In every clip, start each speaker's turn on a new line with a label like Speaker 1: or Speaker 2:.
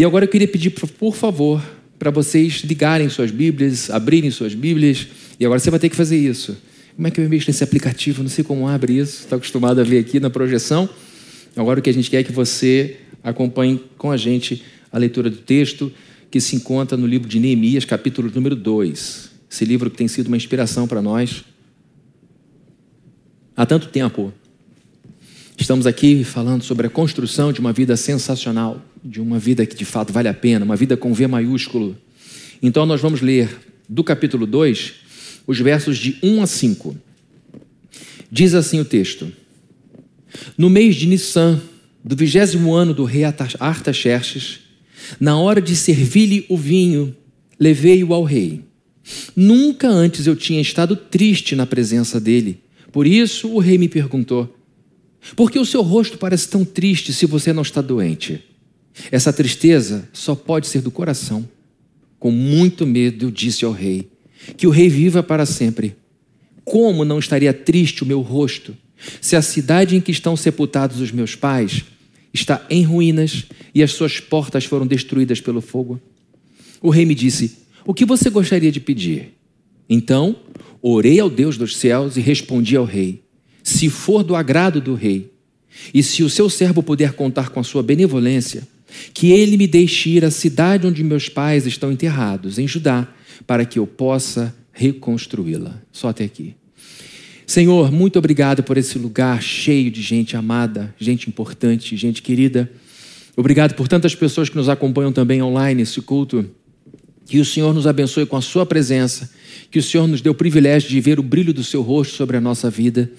Speaker 1: E agora eu queria pedir, por favor, para vocês ligarem suas Bíblias, abrirem suas Bíblias, e agora você vai ter que fazer isso. Como é que eu mexo nesse aplicativo? Não sei como abre isso, está acostumado a ver aqui na projeção. Agora o que a gente quer é que você acompanhe com a gente a leitura do texto que se encontra no livro de Neemias, capítulo número 2. Esse livro que tem sido uma inspiração para nós há tanto tempo. Estamos aqui falando sobre a construção de uma vida sensacional, de uma vida que de fato vale a pena, uma vida com V maiúsculo. Então nós vamos ler do capítulo 2, os versos de 1 a 5. Diz assim o texto: No mês de Nissan, do vigésimo ano do rei Artaxerxes, na hora de servir-lhe o vinho, levei-o ao rei. Nunca antes eu tinha estado triste na presença dele. Por isso o rei me perguntou: por que o seu rosto parece tão triste se você não está doente? Essa tristeza só pode ser do coração. Com muito medo, disse ao rei: Que o rei viva para sempre. Como não estaria triste o meu rosto se a cidade em que estão sepultados os meus pais está em ruínas e as suas portas foram destruídas pelo fogo? O rei me disse: O que você gostaria de pedir? Então, orei ao Deus dos céus e respondi ao rei: se for do agrado do rei, e se o seu servo puder contar com a sua benevolência, que ele me deixe ir à cidade onde meus pais estão enterrados, em Judá, para que eu possa reconstruí-la. Só até aqui. Senhor, muito obrigado por esse lugar cheio de gente amada, gente importante, gente querida. Obrigado por tantas pessoas que nos acompanham também online nesse culto. Que o Senhor nos abençoe com a Sua presença, que o Senhor nos dê o privilégio de ver o brilho do Seu rosto sobre a nossa vida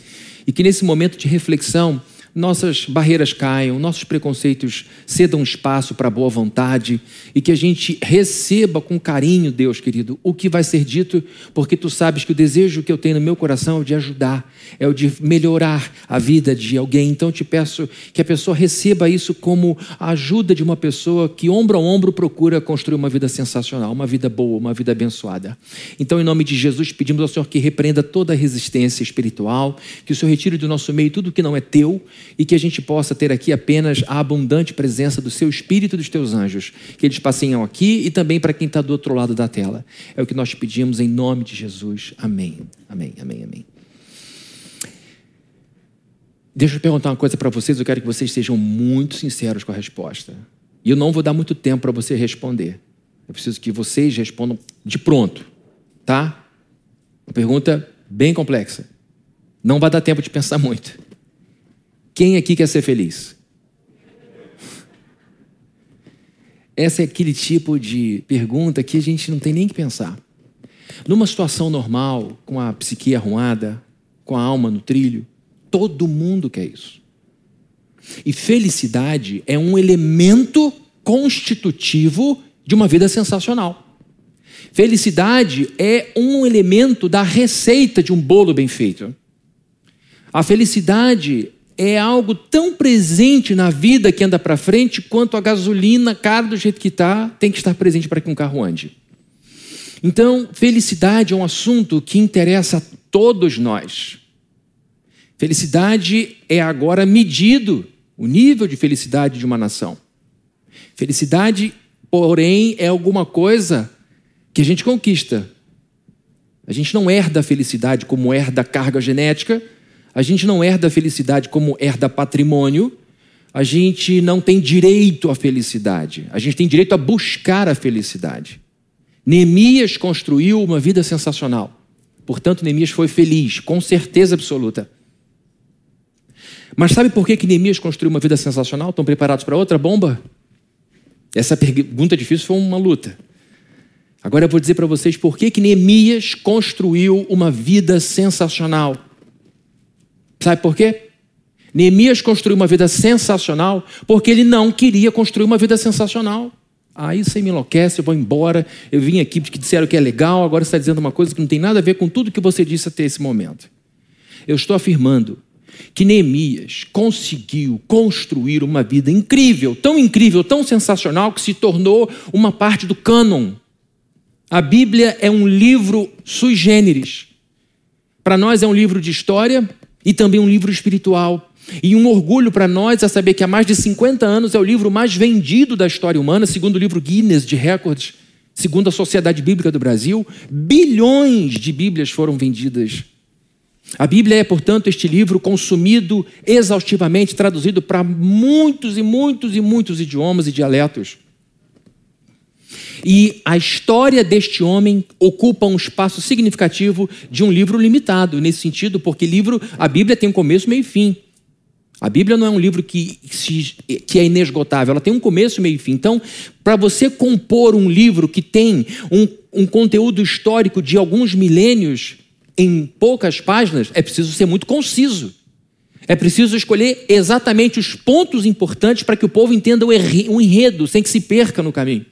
Speaker 1: e que nesse momento de reflexão nossas barreiras caiam, nossos preconceitos cedam espaço para a boa vontade e que a gente receba com carinho, Deus querido, o que vai ser dito, porque tu sabes que o desejo que eu tenho no meu coração é o de ajudar, é o de melhorar a vida de alguém. Então eu te peço que a pessoa receba isso como a ajuda de uma pessoa que ombro a ombro procura construir uma vida sensacional, uma vida boa, uma vida abençoada. Então, em nome de Jesus, pedimos ao Senhor que repreenda toda resistência espiritual, que o Senhor retire do nosso meio tudo que não é teu e que a gente possa ter aqui apenas a abundante presença do seu Espírito e dos teus anjos, que eles passeiam aqui e também para quem está do outro lado da tela. É o que nós te pedimos em nome de Jesus. Amém. Amém, amém, amém. Deixa eu perguntar uma coisa para vocês, eu quero que vocês sejam muito sinceros com a resposta. E eu não vou dar muito tempo para você responder. Eu preciso que vocês respondam de pronto, tá? Uma pergunta bem complexa. Não vai dar tempo de pensar muito. Quem aqui quer ser feliz? Essa é aquele tipo de pergunta que a gente não tem nem que pensar. Numa situação normal, com a psique arrumada, com a alma no trilho, todo mundo quer isso. E felicidade é um elemento constitutivo de uma vida sensacional. Felicidade é um elemento da receita de um bolo bem feito. A felicidade é algo tão presente na vida que anda para frente quanto a gasolina, cara do jeito que está, tem que estar presente para que um carro ande. Então, felicidade é um assunto que interessa a todos nós. Felicidade é agora medido, o nível de felicidade de uma nação. Felicidade, porém, é alguma coisa que a gente conquista. A gente não herda a felicidade como herda a carga genética, a gente não herda a felicidade como herda patrimônio. A gente não tem direito à felicidade. A gente tem direito a buscar a felicidade. Neemias construiu uma vida sensacional. Portanto, Neemias foi feliz, com certeza absoluta. Mas sabe por que, que Neemias construiu uma vida sensacional? Estão preparados para outra bomba? Essa pergunta difícil foi uma luta. Agora eu vou dizer para vocês por que, que Neemias construiu uma vida sensacional. Sabe por quê? Neemias construiu uma vida sensacional porque ele não queria construir uma vida sensacional. Aí você me enlouquece, eu vou embora. Eu vim aqui porque disseram que é legal, agora você está dizendo uma coisa que não tem nada a ver com tudo que você disse até esse momento. Eu estou afirmando que Neemias conseguiu construir uma vida incrível, tão incrível, tão sensacional, que se tornou uma parte do cânon. A Bíblia é um livro sui generis. Para nós é um livro de história, e também um livro espiritual. E um orgulho para nós é saber que há mais de 50 anos é o livro mais vendido da história humana, segundo o livro Guinness de Records, segundo a Sociedade Bíblica do Brasil. Bilhões de Bíblias foram vendidas. A Bíblia é, portanto, este livro consumido exaustivamente, traduzido para muitos e muitos e muitos idiomas e dialetos. E a história deste homem ocupa um espaço significativo de um livro limitado, nesse sentido, porque livro, a Bíblia tem um começo, meio e fim. A Bíblia não é um livro que, que é inesgotável, ela tem um começo, meio e fim. Então, para você compor um livro que tem um, um conteúdo histórico de alguns milênios em poucas páginas, é preciso ser muito conciso. É preciso escolher exatamente os pontos importantes para que o povo entenda o enredo, sem que se perca no caminho.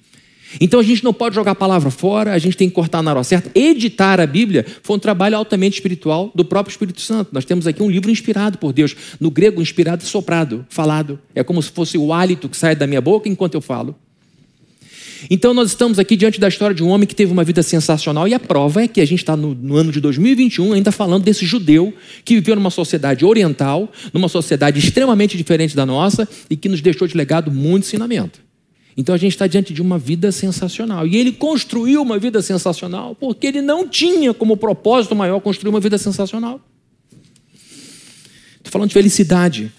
Speaker 1: Então a gente não pode jogar a palavra fora, a gente tem que cortar na hora certa. Editar a Bíblia foi um trabalho altamente espiritual do próprio Espírito Santo. Nós temos aqui um livro inspirado por Deus. No grego, inspirado e soprado, falado. É como se fosse o hálito que sai da minha boca enquanto eu falo. Então nós estamos aqui diante da história de um homem que teve uma vida sensacional e a prova é que a gente está no, no, ano de 2021 ainda falando desse judeu que viveu numa sociedade oriental, numa sociedade extremamente diferente da nossa e que nos deixou de legado muito ensinamento. Então a gente está diante de uma vida sensacional. E ele construiu uma vida sensacional porque ele não tinha como propósito maior construir uma vida sensacional. Estou falando de felicidade.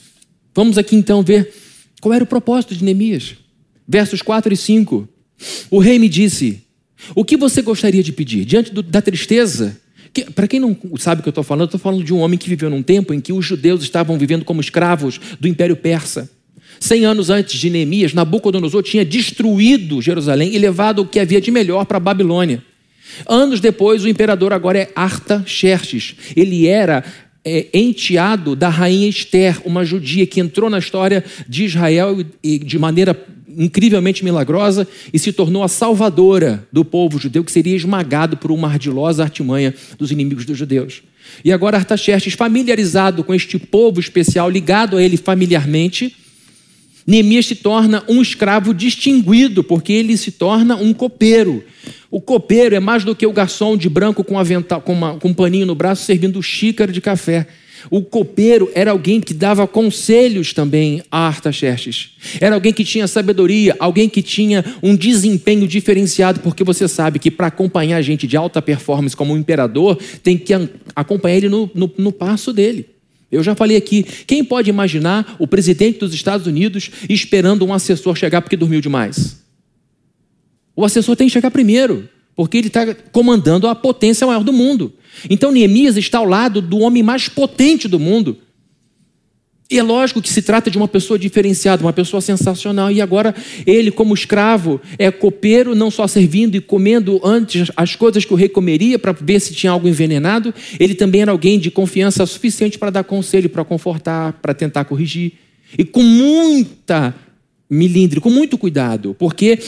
Speaker 1: Vamos aqui então ver qual era o propósito de Neemias. Versos 4 e 5. O rei me disse: O que você gostaria de pedir? Diante do, da tristeza. Que, Para quem não sabe o que eu estou falando, eu estou falando de um homem que viveu num tempo em que os judeus estavam vivendo como escravos do Império Persa. Cem anos antes de Neemias, Nabucodonosor tinha destruído Jerusalém e levado o que havia de melhor para a Babilônia. Anos depois, o imperador agora é Artaxerxes. Ele era é, enteado da rainha Esther, uma judia que entrou na história de Israel de maneira incrivelmente milagrosa e se tornou a salvadora do povo judeu que seria esmagado por uma ardilosa artimanha dos inimigos dos judeus. E agora Artaxerxes, familiarizado com este povo especial, ligado a ele familiarmente, Neemias se torna um escravo distinguido, porque ele se torna um copeiro. O copeiro é mais do que o garçom de branco com, avental, com, uma, com um paninho no braço servindo xícara de café. O copeiro era alguém que dava conselhos também a Artaxerxes. Era alguém que tinha sabedoria, alguém que tinha um desempenho diferenciado, porque você sabe que para acompanhar gente de alta performance como um imperador, tem que acompanhar ele no, no, no passo dele. Eu já falei aqui, quem pode imaginar o presidente dos Estados Unidos esperando um assessor chegar porque dormiu demais? O assessor tem que chegar primeiro, porque ele está comandando a potência maior do mundo. Então Neemias está ao lado do homem mais potente do mundo, e é lógico que se trata de uma pessoa diferenciada, uma pessoa sensacional. E agora ele, como escravo, é copeiro, não só servindo e comendo antes as coisas que o rei comeria para ver se tinha algo envenenado, ele também era alguém de confiança suficiente para dar conselho, para confortar, para tentar corrigir. E com muita milindre, com muito cuidado, porque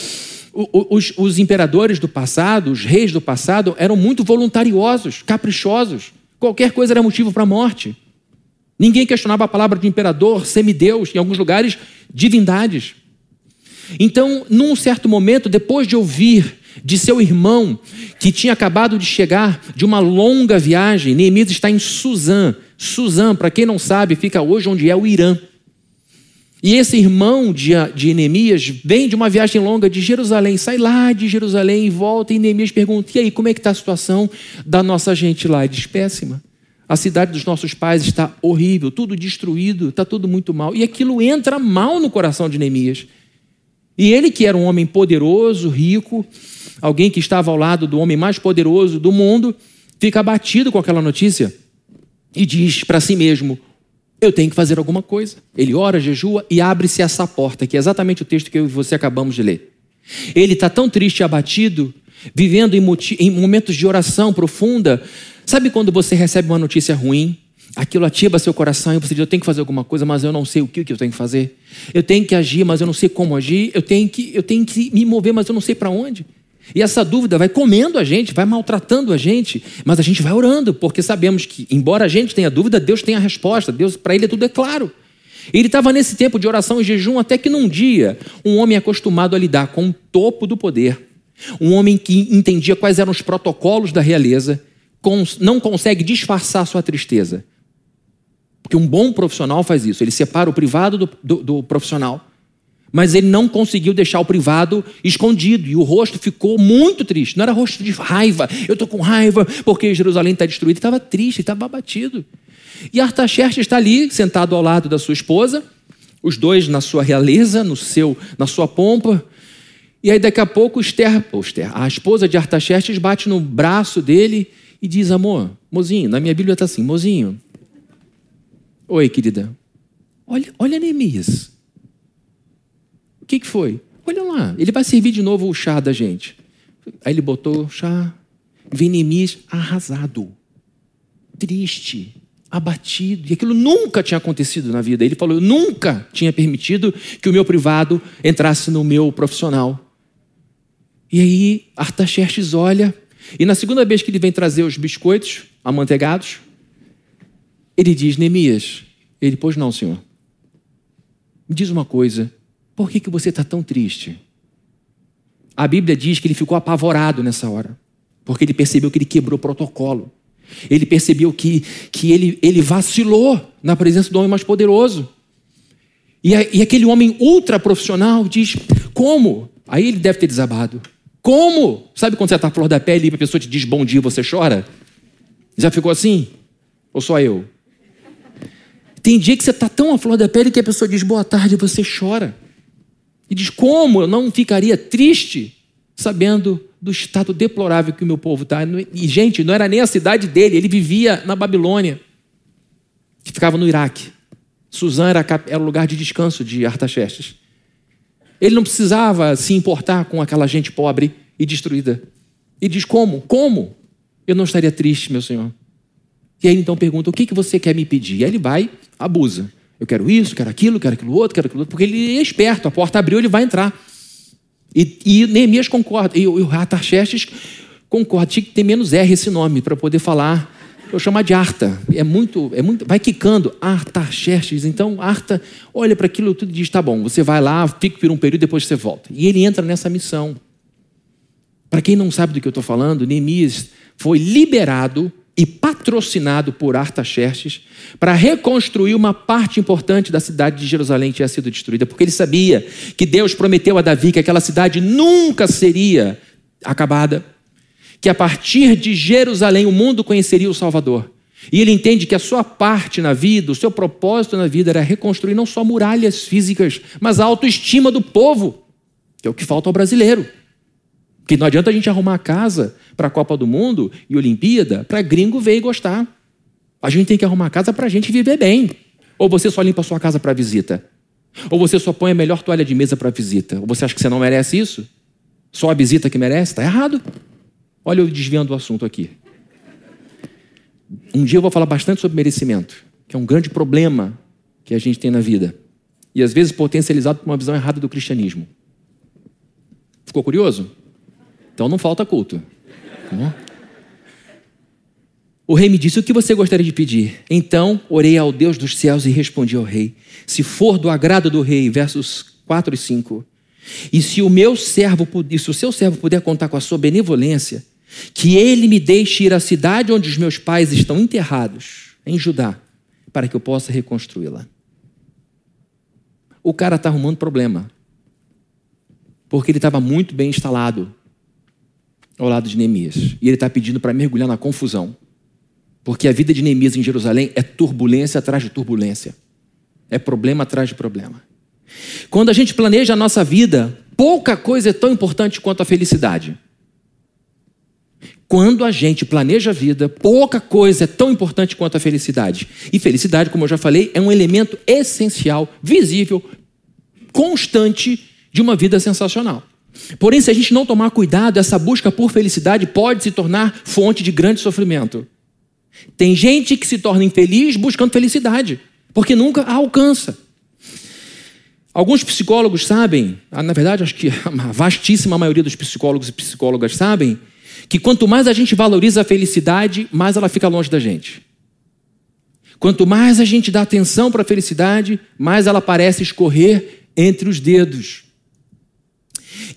Speaker 1: os, os imperadores do passado, os reis do passado, eram muito voluntariosos, caprichosos. Qualquer coisa era motivo para a morte. Ninguém questionava a palavra de imperador, semideus, em alguns lugares, divindades. Então, num certo momento, depois de ouvir de seu irmão, que tinha acabado de chegar de uma longa viagem, Neemias está em Suzã. Suzã, para quem não sabe, fica hoje onde é o Irã. E esse irmão de, de Neemias vem de uma viagem longa de Jerusalém, sai lá de Jerusalém e volta, e Neemias pergunta: e aí, como é que está a situação da nossa gente lá? Ele diz: péssima. A cidade dos nossos pais está horrível, tudo destruído, está tudo muito mal. E aquilo entra mal no coração de Neemias. E ele, que era um homem poderoso, rico, alguém que estava ao lado do homem mais poderoso do mundo, fica abatido com aquela notícia e diz para si mesmo: Eu tenho que fazer alguma coisa. Ele ora, jejua e abre-se essa porta, que é exatamente o texto que eu e você acabamos de ler. Ele está tão triste e abatido, vivendo em momentos de oração profunda, Sabe quando você recebe uma notícia ruim? Aquilo ativa seu coração e você diz: Eu tenho que fazer alguma coisa, mas eu não sei o que, eu tenho que fazer. Eu tenho que agir, mas eu não sei como agir. Eu tenho que, eu tenho que me mover, mas eu não sei para onde. E essa dúvida vai comendo a gente, vai maltratando a gente, mas a gente vai orando, porque sabemos que, embora a gente tenha dúvida, Deus tem a resposta. Deus, para Ele, tudo é claro. Ele estava nesse tempo de oração e jejum até que num dia, um homem acostumado a lidar com o topo do poder, um homem que entendia quais eram os protocolos da realeza, não consegue disfarçar sua tristeza. Porque um bom profissional faz isso, ele separa o privado do, do, do profissional. Mas ele não conseguiu deixar o privado escondido e o rosto ficou muito triste. Não era rosto de raiva, eu estou com raiva porque Jerusalém está destruída. Estava triste, estava abatido. E Artaxerxes está ali, sentado ao lado da sua esposa, os dois na sua realeza, no seu, na sua pompa. E aí daqui a pouco Esther, a esposa de Artaxerxes bate no braço dele e diz: Amor, mozinho, na minha Bíblia está assim: Mozinho, oi, querida, olha, olha Neemias. O que, que foi? Olha lá, ele vai servir de novo o chá da gente. Aí ele botou chá, vem Neemias arrasado, triste, abatido. E aquilo nunca tinha acontecido na vida. Ele falou: Eu nunca tinha permitido que o meu privado entrasse no meu profissional. E aí Artaxerxes olha e na segunda vez que ele vem trazer os biscoitos amanteigados, ele diz: Neemias, ele, pois não, senhor. Me diz uma coisa, por que, que você está tão triste? A Bíblia diz que ele ficou apavorado nessa hora, porque ele percebeu que ele quebrou o protocolo. Ele percebeu que, que ele, ele vacilou na presença do homem mais poderoso. E, a, e aquele homem ultra profissional diz: Como? Aí ele deve ter desabado. Como? Sabe quando você está flor da pele e a pessoa te diz bom dia e você chora? Já ficou assim? Ou só eu? Tem dia que você está tão à flor da pele que a pessoa diz boa tarde e você chora. E diz: Como eu não ficaria triste sabendo do estado deplorável que o meu povo está? E, gente, não era nem a cidade dele, ele vivia na Babilônia, que ficava no Iraque. Suzã era, era o lugar de descanso de Artaxerxes. Ele não precisava se importar com aquela gente pobre e destruída. E diz: Como? Como? Eu não estaria triste, meu Senhor. E aí então pergunta: O que, que você quer me pedir? E aí ele vai, abusa. Eu quero isso, quero aquilo, quero aquilo outro, quero aquilo outro, porque ele é esperto, a porta abriu, ele vai entrar. E, e Neemias concorda, e o Artaxerxes concorda, tinha que ter menos R esse nome para poder falar eu chamar de Arta. É muito, é muito, vai quicando. Artaxerxes. Então, Arta olha para aquilo tudo e diz: tá bom, você vai lá, fica por um período, depois você volta. E ele entra nessa missão. Para quem não sabe do que eu estou falando, Neemias foi liberado e patrocinado por Artaxerxes para reconstruir uma parte importante da cidade de Jerusalém que tinha sido destruída, porque ele sabia que Deus prometeu a Davi que aquela cidade nunca seria acabada que a partir de Jerusalém o mundo conheceria o Salvador. E ele entende que a sua parte na vida, o seu propósito na vida era reconstruir não só muralhas físicas, mas a autoestima do povo, que é o que falta ao brasileiro. Porque não adianta a gente arrumar casa para a Copa do Mundo e Olimpíada para gringo ver e gostar. A gente tem que arrumar casa para a gente viver bem. Ou você só limpa a sua casa para visita. Ou você só põe a melhor toalha de mesa para visita. Ou você acha que você não merece isso? Só a visita que merece? Está errado. Olha eu desviando o assunto aqui. Um dia eu vou falar bastante sobre merecimento, que é um grande problema que a gente tem na vida. E às vezes potencializado por uma visão errada do cristianismo. Ficou curioso? Então não falta culto. Tá o rei me disse: O que você gostaria de pedir? Então orei ao Deus dos céus e respondi ao rei: Se for do agrado do rei, versos 4 e 5. E se o meu servo, e se o seu servo puder contar com a sua benevolência, que ele me deixe ir à cidade onde os meus pais estão enterrados, em Judá, para que eu possa reconstruí-la. O cara está arrumando problema, porque ele estava muito bem instalado ao lado de Neemias, e ele está pedindo para mergulhar na confusão, porque a vida de Neemias em Jerusalém é turbulência atrás de turbulência, é problema atrás de problema. Quando a gente planeja a nossa vida, pouca coisa é tão importante quanto a felicidade. Quando a gente planeja a vida, pouca coisa é tão importante quanto a felicidade. E felicidade, como eu já falei, é um elemento essencial, visível, constante de uma vida sensacional. Porém, se a gente não tomar cuidado, essa busca por felicidade pode se tornar fonte de grande sofrimento. Tem gente que se torna infeliz buscando felicidade, porque nunca a alcança. Alguns psicólogos sabem, ah, na verdade, acho que a vastíssima maioria dos psicólogos e psicólogas sabem, que quanto mais a gente valoriza a felicidade, mais ela fica longe da gente. Quanto mais a gente dá atenção para a felicidade, mais ela parece escorrer entre os dedos.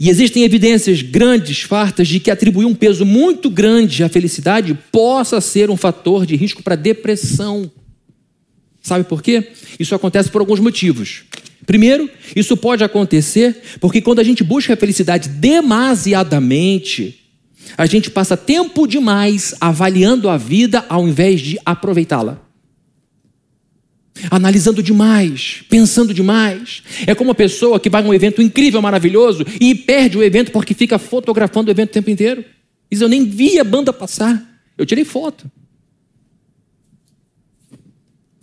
Speaker 1: E existem evidências grandes, fartas, de que atribuir um peso muito grande à felicidade possa ser um fator de risco para depressão. Sabe por quê? Isso acontece por alguns motivos. Primeiro, isso pode acontecer porque quando a gente busca a felicidade demasiadamente, a gente passa tempo demais avaliando a vida ao invés de aproveitá-la. Analisando demais, pensando demais. É como uma pessoa que vai a um evento incrível, maravilhoso e perde o evento porque fica fotografando o evento o tempo inteiro. Diz: Eu nem vi a banda passar, eu tirei foto.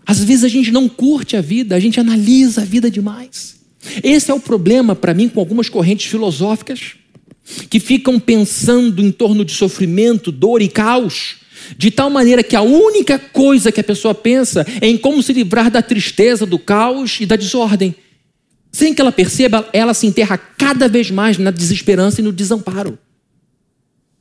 Speaker 1: Às vezes a gente não curte a vida, a gente analisa a vida demais. Esse é o problema para mim com algumas correntes filosóficas que ficam pensando em torno de sofrimento, dor e caos, de tal maneira que a única coisa que a pessoa pensa é em como se livrar da tristeza, do caos e da desordem. Sem que ela perceba, ela se enterra cada vez mais na desesperança e no desamparo.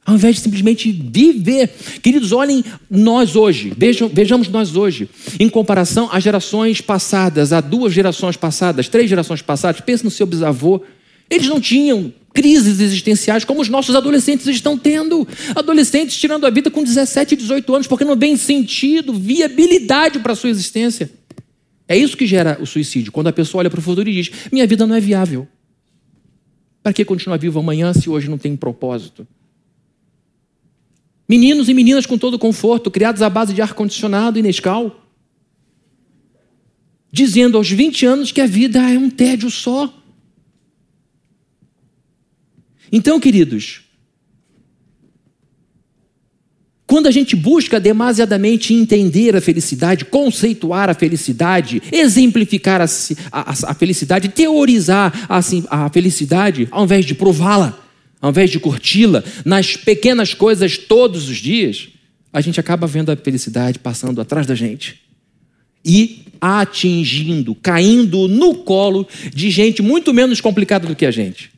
Speaker 1: Ao invés de simplesmente viver. Queridos, olhem nós hoje, vejam, vejamos nós hoje, em comparação às gerações passadas, a duas gerações passadas, três gerações passadas, pense no seu bisavô. Eles não tinham crises existenciais como os nossos adolescentes estão tendo. Adolescentes tirando a vida com 17 e 18 anos, porque não vem sentido, viabilidade para a sua existência. É isso que gera o suicídio, quando a pessoa olha para o futuro e diz: minha vida não é viável. Para que continuar vivo amanhã se hoje não tem propósito? Meninos e meninas com todo conforto, criados à base de ar-condicionado e Nescau, dizendo aos 20 anos que a vida é um tédio só. Então, queridos, quando a gente busca demasiadamente entender a felicidade, conceituar a felicidade, exemplificar a, a, a felicidade, teorizar a, a felicidade, ao invés de prová-la, ao invés de curti-la nas pequenas coisas todos os dias, a gente acaba vendo a felicidade passando atrás da gente e atingindo, caindo no colo de gente muito menos complicada do que a gente.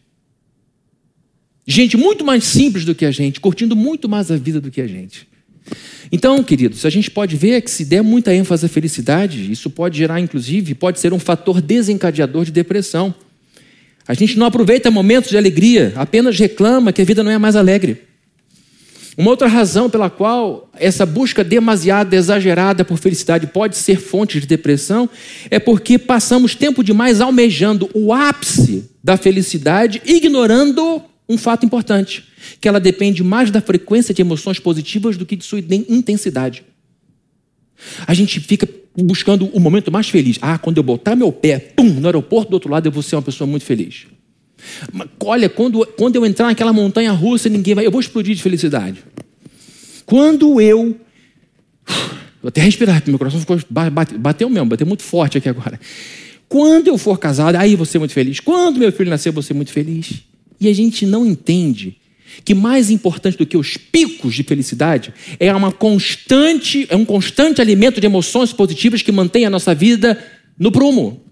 Speaker 1: Gente muito mais simples do que a gente, curtindo muito mais a vida do que a gente. Então, queridos, a gente pode ver que se der muita ênfase à felicidade, isso pode gerar, inclusive, pode ser um fator desencadeador de depressão. A gente não aproveita momentos de alegria, apenas reclama que a vida não é mais alegre. Uma outra razão pela qual essa busca demasiada, exagerada por felicidade pode ser fonte de depressão é porque passamos tempo demais almejando o ápice da felicidade, ignorando um fato importante, que ela depende mais da frequência de emoções positivas do que de sua intensidade. A gente fica buscando o momento mais feliz. Ah, quando eu botar meu pé, pum, no aeroporto do outro lado, eu vou ser uma pessoa muito feliz. Mas, olha, quando, quando eu entrar naquela montanha russa, ninguém vai. Eu vou explodir de felicidade. Quando eu. Vou até respirar, meu coração ficou. Bate, bateu mesmo, bateu muito forte aqui agora. Quando eu for casado, aí vou ser muito feliz. Quando meu filho nascer, vou ser muito feliz. E a gente não entende que mais importante do que os picos de felicidade é uma constante, é um constante alimento de emoções positivas que mantém a nossa vida no prumo.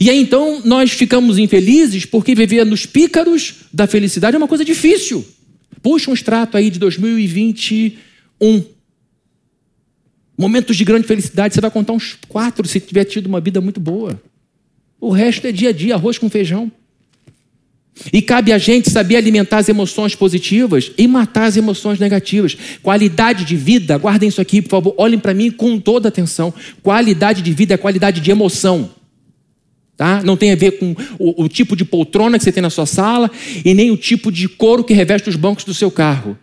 Speaker 1: E aí então nós ficamos infelizes porque viver nos pícaros da felicidade é uma coisa difícil. Puxa um extrato aí de 2021. Momentos de grande felicidade, você vai contar uns quatro se tiver tido uma vida muito boa. O resto é dia a dia, arroz com feijão. E cabe a gente saber alimentar as emoções positivas e matar as emoções negativas. Qualidade de vida, guardem isso aqui, por favor, olhem para mim com toda atenção. Qualidade de vida é qualidade de emoção. Tá? Não tem a ver com o, o tipo de poltrona que você tem na sua sala e nem o tipo de couro que reveste os bancos do seu carro.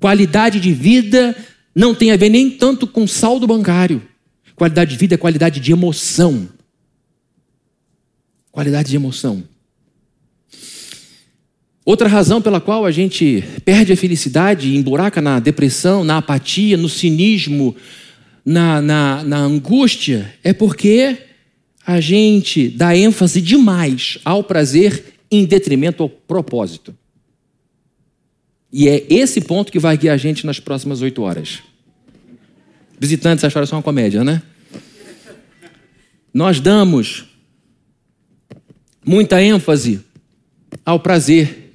Speaker 1: Qualidade de vida não tem a ver nem tanto com saldo bancário. Qualidade de vida é qualidade de emoção. Qualidade de emoção. Outra razão pela qual a gente perde a felicidade, emburaca na depressão, na apatia, no cinismo, na, na, na angústia, é porque a gente dá ênfase demais ao prazer em detrimento ao propósito. E é esse ponto que vai guiar a gente nas próximas oito horas. Visitantes acharam isso uma comédia, né? Nós damos muita ênfase ao prazer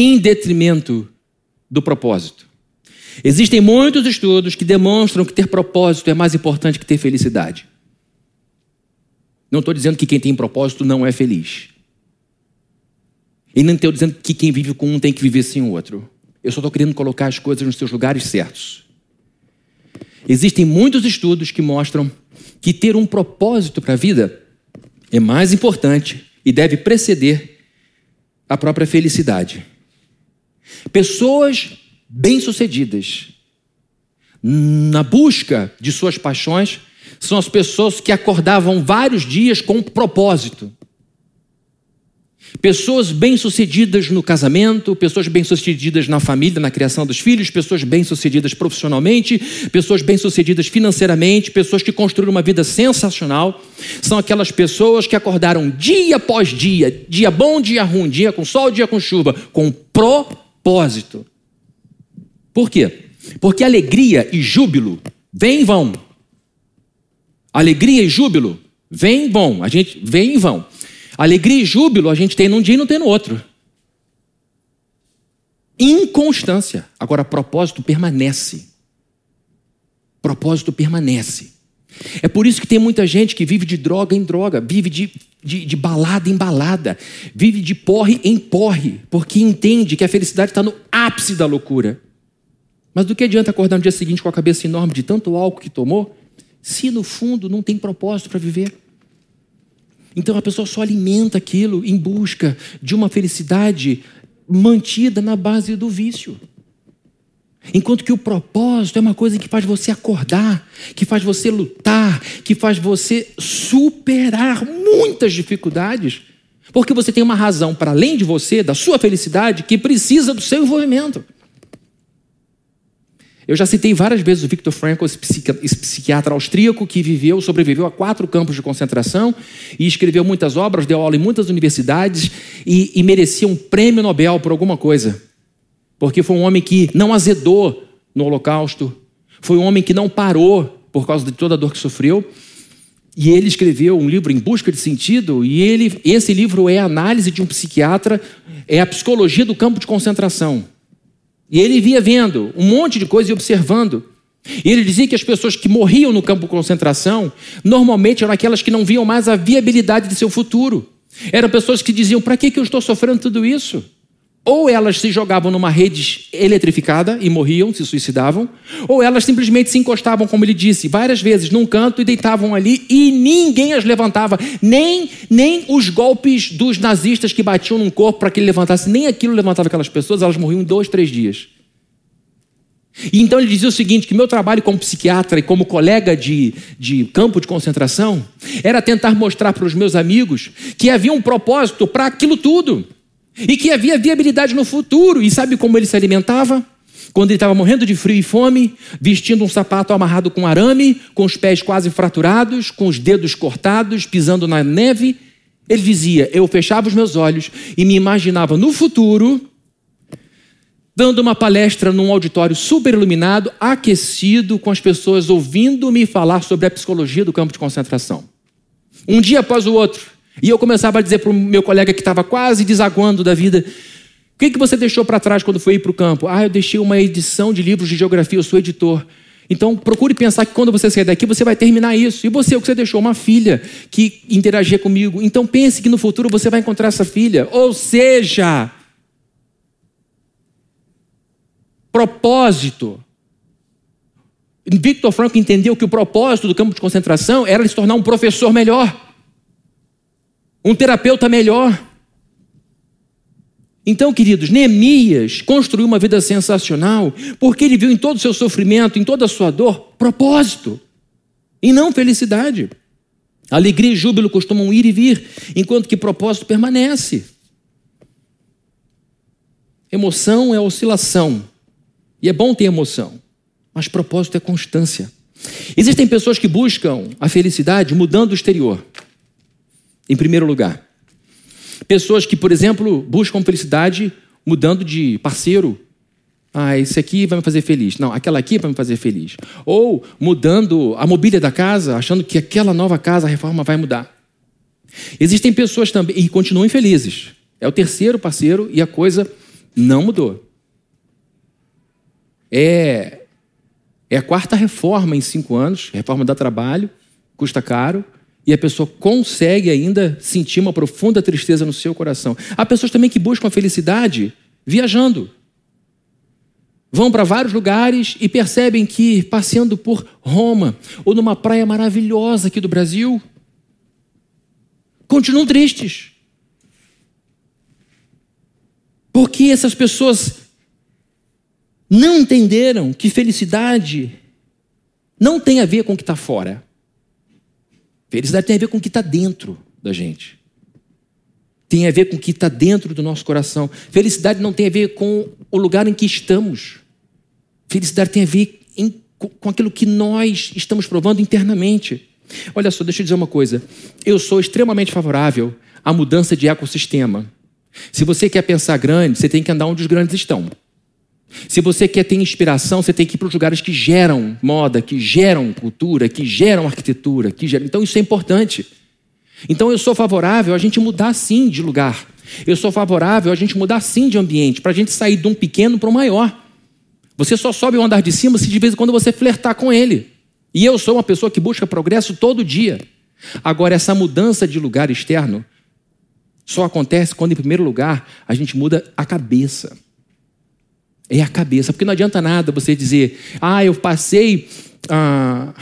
Speaker 1: em detrimento do propósito. Existem muitos estudos que demonstram que ter propósito é mais importante que ter felicidade. Não estou dizendo que quem tem propósito não é feliz. E nem estou dizendo que quem vive com um tem que viver sem o outro. Eu só estou querendo colocar as coisas nos seus lugares certos. Existem muitos estudos que mostram que ter um propósito para a vida é mais importante e deve preceder a própria felicidade. Pessoas bem-sucedidas na busca de suas paixões são as pessoas que acordavam vários dias com um propósito. Pessoas bem-sucedidas no casamento, pessoas bem-sucedidas na família, na criação dos filhos, pessoas bem-sucedidas profissionalmente, pessoas bem-sucedidas financeiramente, pessoas que construíram uma vida sensacional, são aquelas pessoas que acordaram dia após dia, dia bom, dia ruim, dia com sol, dia com chuva, com propósito. Por quê? Porque alegria e júbilo vêm e vão. Alegria e júbilo vêm e vão. A gente vem e vão. Alegria e júbilo a gente tem num dia e não tem no outro. Inconstância. Agora, propósito permanece. Propósito permanece. É por isso que tem muita gente que vive de droga em droga, vive de, de, de, balada em balada, vive de porre em porre, porque entende que a felicidade está no ápice da loucura. Mas do que adianta acordar no dia seguinte com a cabeça enorme de tanto álcool que tomou, se no fundo não tem propósito para viver? Então a pessoa só alimenta aquilo em busca de uma felicidade mantida na base do vício. Enquanto que o propósito é uma coisa que faz você acordar, que faz você lutar, que faz você superar muitas dificuldades, porque você tem uma razão para além de você, da sua felicidade, que precisa do seu envolvimento. Eu já citei várias vezes o Viktor Frankl, esse, psiquiatra austríaco que viveu, sobreviveu a quatro campos de concentração e escreveu muitas obras, deu aula em muitas universidades e, e merecia um prêmio Nobel por alguma coisa. Porque foi um homem que não azedou no Holocausto, foi um homem que não parou por causa de toda a dor que sofreu. E ele escreveu um livro em busca de sentido, e ele, esse livro é a análise de um psiquiatra, é a psicologia do campo de concentração. E ele via vendo um monte de coisa e observando. E ele dizia que as pessoas que morriam no campo de concentração, normalmente eram aquelas que não viam mais a viabilidade de seu futuro. Eram pessoas que diziam: para que eu estou sofrendo tudo isso? Ou elas se jogavam numa rede eletrificada e morriam, se suicidavam, ou elas simplesmente se encostavam, como ele disse, várias vezes num canto e deitavam ali e ninguém as levantava, nem, nem os golpes dos nazistas que batiam num corpo para que ele levantasse, nem aquilo levantava aquelas pessoas, elas morriam em dois, três dias. E então ele dizia o seguinte: que meu trabalho como psiquiatra e como colega de, de campo de concentração era tentar mostrar para os meus amigos que havia um propósito para aquilo tudo. E que havia viabilidade no futuro. E sabe como ele se alimentava? Quando ele estava morrendo de frio e fome, vestindo um sapato amarrado com arame, com os pés quase fraturados, com os dedos cortados, pisando na neve, ele dizia: Eu fechava os meus olhos e me imaginava no futuro, dando uma palestra num auditório super iluminado, aquecido, com as pessoas ouvindo-me falar sobre a psicologia do campo de concentração. Um dia após o outro, e eu começava a dizer para o meu colega que estava quase desaguando da vida: O que, que você deixou para trás quando foi ir para o campo? Ah, eu deixei uma edição de livros de geografia, eu sou editor. Então, procure pensar que quando você sair daqui, você vai terminar isso. E você, o que você deixou? Uma filha que interagia comigo. Então, pense que no futuro você vai encontrar essa filha. Ou seja, propósito. Victor Franco entendeu que o propósito do campo de concentração era se tornar um professor melhor um terapeuta melhor. Então, queridos, Neemias construiu uma vida sensacional porque ele viu em todo o seu sofrimento, em toda a sua dor, propósito e não felicidade. Alegria e júbilo costumam ir e vir, enquanto que propósito permanece. Emoção é oscilação, e é bom ter emoção, mas propósito é constância. Existem pessoas que buscam a felicidade mudando o exterior em primeiro lugar. Pessoas que, por exemplo, buscam felicidade mudando de parceiro. Ah, esse aqui vai me fazer feliz. Não, aquela aqui vai me fazer feliz. Ou mudando a mobília da casa, achando que aquela nova casa, a reforma vai mudar. Existem pessoas também, e continuam infelizes. É o terceiro parceiro e a coisa não mudou. É, é a quarta reforma em cinco anos, reforma dá trabalho, custa caro, e a pessoa consegue ainda sentir uma profunda tristeza no seu coração. Há pessoas também que buscam a felicidade viajando. vão para vários lugares e percebem que, passeando por Roma ou numa praia maravilhosa aqui do Brasil, continuam tristes. Porque essas pessoas não entenderam que felicidade não tem a ver com o que está fora. Felicidade tem a ver com o que está dentro da gente. Tem a ver com o que está dentro do nosso coração. Felicidade não tem a ver com o lugar em que estamos. Felicidade tem a ver em, com aquilo que nós estamos provando internamente. Olha só, deixa eu dizer uma coisa. Eu sou extremamente favorável à mudança de ecossistema. Se você quer pensar grande, você tem que andar onde os grandes estão. Se você quer ter inspiração, você tem que ir para os lugares que geram moda, que geram cultura, que geram arquitetura, que geram... Então isso é importante. Então eu sou favorável a gente mudar sim de lugar. Eu sou favorável a gente mudar sim de ambiente, para a gente sair de um pequeno para um maior. Você só sobe o andar de cima se de vez em quando você flertar com ele. E eu sou uma pessoa que busca progresso todo dia. Agora, essa mudança de lugar externo só acontece quando, em primeiro lugar, a gente muda a cabeça. É a cabeça. Porque não adianta nada você dizer, ah, eu passei ah,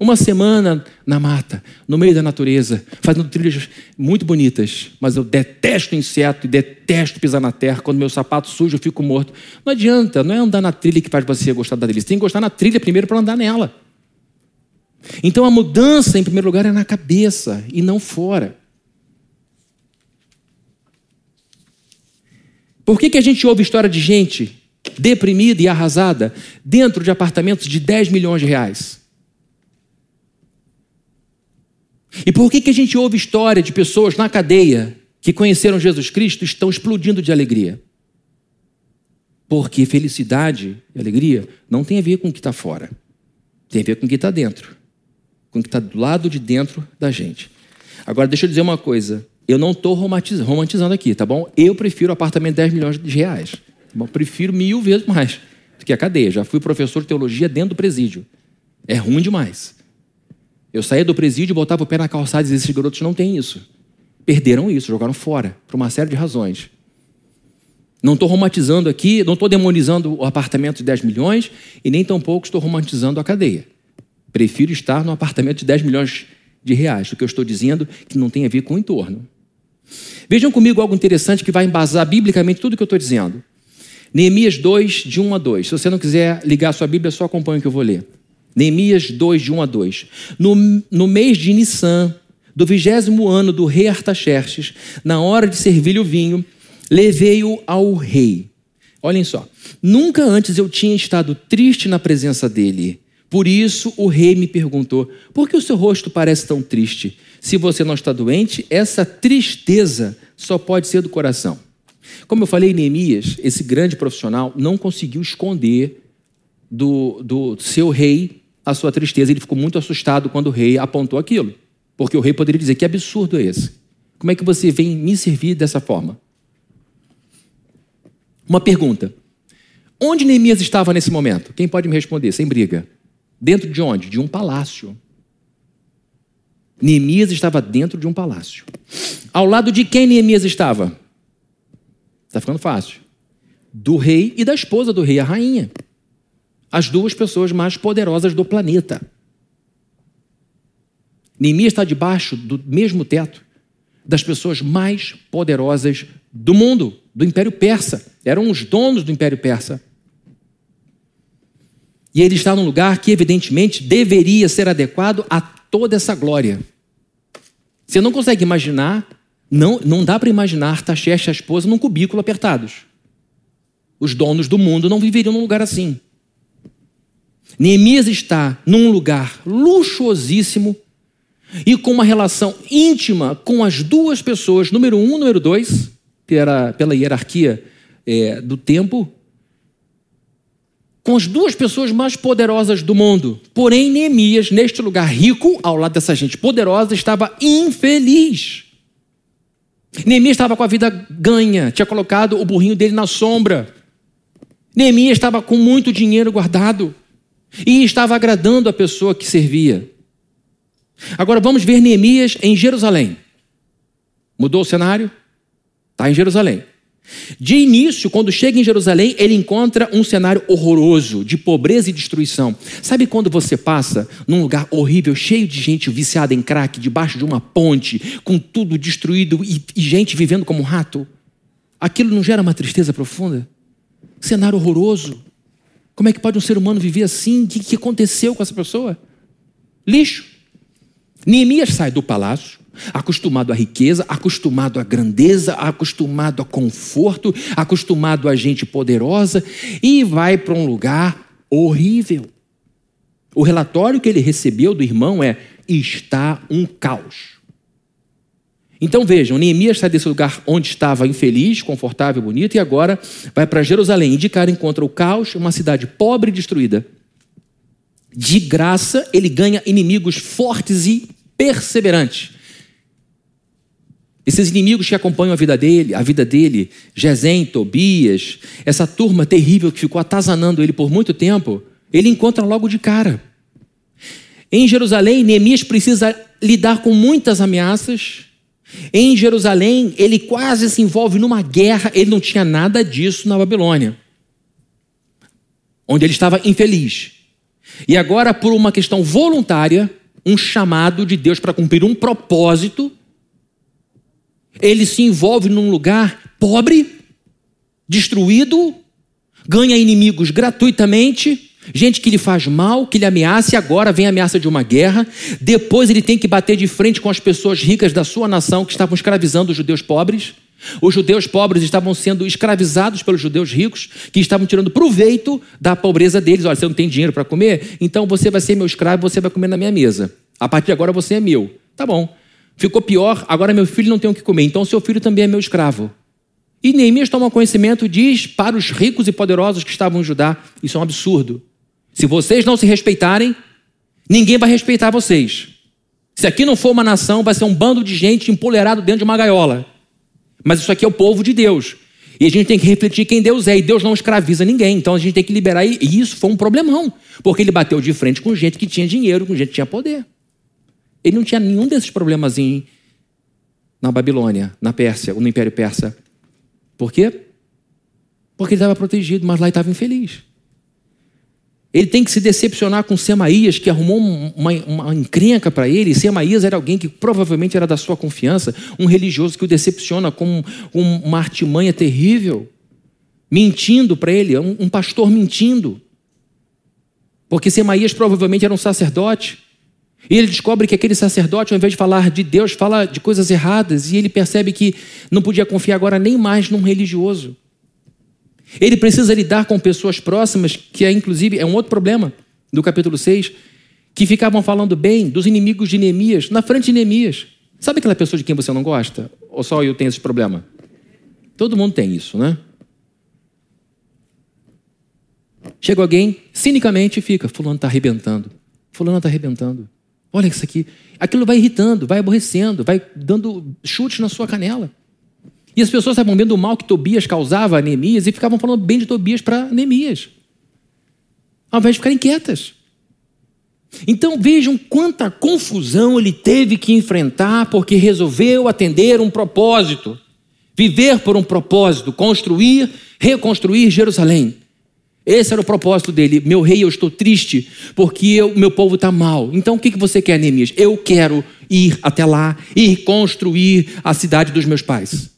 Speaker 1: uma semana na mata, no meio da natureza, fazendo trilhas muito bonitas, mas eu detesto inseto e detesto pisar na terra. Quando meu sapato sujo, eu fico morto. Não adianta, não é andar na trilha que faz você gostar da. Você tem que gostar na trilha primeiro para andar nela. Então a mudança, em primeiro lugar, é na cabeça e não fora. Por que, que a gente ouve história de gente deprimida e arrasada dentro de apartamentos de 10 milhões de reais? E por que, que a gente ouve história de pessoas na cadeia que conheceram Jesus Cristo estão explodindo de alegria? Porque felicidade e alegria não tem a ver com o que está fora, tem a ver com o que está dentro, com o que está do lado de dentro da gente. Agora, deixa eu dizer uma coisa: eu não estou romantizando aqui, tá bom? Eu prefiro apartamento de 10 milhões de reais. Tá bom? Prefiro mil vezes mais do que a cadeia. Já fui professor de teologia dentro do presídio. É ruim demais. Eu saía do presídio, botava o pé na calçada e dizia: esses garotos não têm isso. Perderam isso, jogaram fora, por uma série de razões. Não estou romantizando aqui, não estou demonizando o apartamento de 10 milhões e nem tampouco estou romantizando a cadeia. Prefiro estar no apartamento de 10 milhões de reais. O que eu estou dizendo que não tem a ver com o entorno. Vejam comigo algo interessante que vai embasar biblicamente tudo o que eu estou dizendo. Neemias 2, de 1 a 2. Se você não quiser ligar a sua Bíblia, só acompanhe o que eu vou ler. Neemias 2, de 1 a 2. No, no mês de Nissan, do vigésimo ano do rei Artaxerxes, na hora de servir o vinho, levei-o ao rei. Olhem só. Nunca antes eu tinha estado triste na presença dele. Por isso o rei me perguntou: por que o seu rosto parece tão triste? Se você não está doente, essa tristeza só pode ser do coração. Como eu falei, Neemias, esse grande profissional, não conseguiu esconder do, do seu rei a sua tristeza. Ele ficou muito assustado quando o rei apontou aquilo. Porque o rei poderia dizer: Que absurdo é esse? Como é que você vem me servir dessa forma? Uma pergunta. Onde Neemias estava nesse momento? Quem pode me responder, sem briga? Dentro de onde? De um palácio. Neemias estava dentro de um palácio. Ao lado de quem Neemias estava? Está ficando fácil. Do rei e da esposa do rei, a rainha. As duas pessoas mais poderosas do planeta. Neemias está debaixo do mesmo teto das pessoas mais poderosas do mundo, do Império Persa. Eram os donos do Império Persa. E ele está num lugar que, evidentemente, deveria ser adequado a toda essa glória. Você não consegue imaginar, não, não dá para imaginar Taxeste e a esposa num cubículo apertados. Os donos do mundo não viveriam num lugar assim. Neemias está num lugar luxuosíssimo e com uma relação íntima com as duas pessoas, número um, número dois, era pela hierarquia é, do tempo, com as duas pessoas mais poderosas do mundo. Porém, Neemias, neste lugar rico, ao lado dessa gente poderosa, estava infeliz. Neemias estava com a vida ganha, tinha colocado o burrinho dele na sombra. Neemias estava com muito dinheiro guardado e estava agradando a pessoa que servia. Agora vamos ver Neemias em Jerusalém. Mudou o cenário? Está em Jerusalém. De início, quando chega em Jerusalém, ele encontra um cenário horroroso de pobreza e destruição. Sabe quando você passa num lugar horrível, cheio de gente viciada em crack, debaixo de uma ponte, com tudo destruído e, e gente vivendo como um rato? Aquilo não gera uma tristeza profunda? Cenário horroroso. Como é que pode um ser humano viver assim? O que, que aconteceu com essa pessoa? Lixo. Neemias sai do palácio, acostumado à riqueza, acostumado à grandeza, acostumado a conforto, acostumado a gente poderosa, e vai para um lugar horrível. O relatório que ele recebeu do irmão é: está um caos. Então vejam, Neemias sai desse lugar onde estava infeliz, confortável, bonito, e agora vai para Jerusalém. Cara encontra o caos, uma cidade pobre e destruída. De graça, ele ganha inimigos fortes e perseverantes. Esses inimigos que acompanham a vida dele, a vida dele, Gesem, Tobias, essa turma terrível que ficou atazanando ele por muito tempo, ele encontra logo de cara. Em Jerusalém, Neemias precisa lidar com muitas ameaças. Em Jerusalém, ele quase se envolve numa guerra, ele não tinha nada disso na Babilônia, onde ele estava infeliz. E agora, por uma questão voluntária, um chamado de Deus para cumprir um propósito, ele se envolve num lugar pobre, destruído, ganha inimigos gratuitamente, gente que lhe faz mal, que lhe ameaça, e agora vem a ameaça de uma guerra. Depois ele tem que bater de frente com as pessoas ricas da sua nação que estavam escravizando os judeus pobres. Os judeus pobres estavam sendo escravizados pelos judeus ricos, que estavam tirando proveito da pobreza deles. Olha, você não tem dinheiro para comer? Então você vai ser meu escravo, você vai comer na minha mesa. A partir de agora você é meu. Tá bom. Ficou pior, agora meu filho não tem o que comer, então seu filho também é meu escravo. E Neemias toma conhecimento, diz para os ricos e poderosos que estavam em Judá: Isso é um absurdo. Se vocês não se respeitarem, ninguém vai respeitar vocês. Se aqui não for uma nação, vai ser um bando de gente empolerado dentro de uma gaiola. Mas isso aqui é o povo de Deus. E a gente tem que refletir quem Deus é. E Deus não escraviza ninguém. Então a gente tem que liberar. E isso foi um problemão. Porque ele bateu de frente com gente que tinha dinheiro, com gente que tinha poder. Ele não tinha nenhum desses problemas em, na Babilônia, na Pérsia, ou no Império Persa. Por quê? Porque ele estava protegido, mas lá ele estava infeliz. Ele tem que se decepcionar com Semaías, que arrumou uma, uma encrenca para ele. Semaías era alguém que provavelmente era da sua confiança, um religioso que o decepciona com uma artimanha terrível, mentindo para ele, um, um pastor mentindo. Porque Semaías provavelmente era um sacerdote. E ele descobre que aquele sacerdote, ao invés de falar de Deus, fala de coisas erradas. E ele percebe que não podia confiar agora nem mais num religioso. Ele precisa lidar com pessoas próximas, que é inclusive é um outro problema do capítulo 6, que ficavam falando bem dos inimigos de Neemias, na frente de Neemias. Sabe aquela pessoa de quem você não gosta? Ou só eu tenho esse problema? Todo mundo tem isso, né? Chega alguém, cinicamente fica, fulano está arrebentando. Fulano está arrebentando. Olha isso aqui. Aquilo vai irritando, vai aborrecendo, vai dando chutes na sua canela. E as pessoas estavam vendo o mal que Tobias causava a Neemias e ficavam falando bem de Tobias para Neemias, ao invés de ficarem quietas. Então vejam quanta confusão ele teve que enfrentar porque resolveu atender um propósito, viver por um propósito, construir, reconstruir Jerusalém. Esse era o propósito dele. Meu rei, eu estou triste porque o meu povo está mal. Então o que, que você quer, Neemias? Eu quero ir até lá e construir a cidade dos meus pais.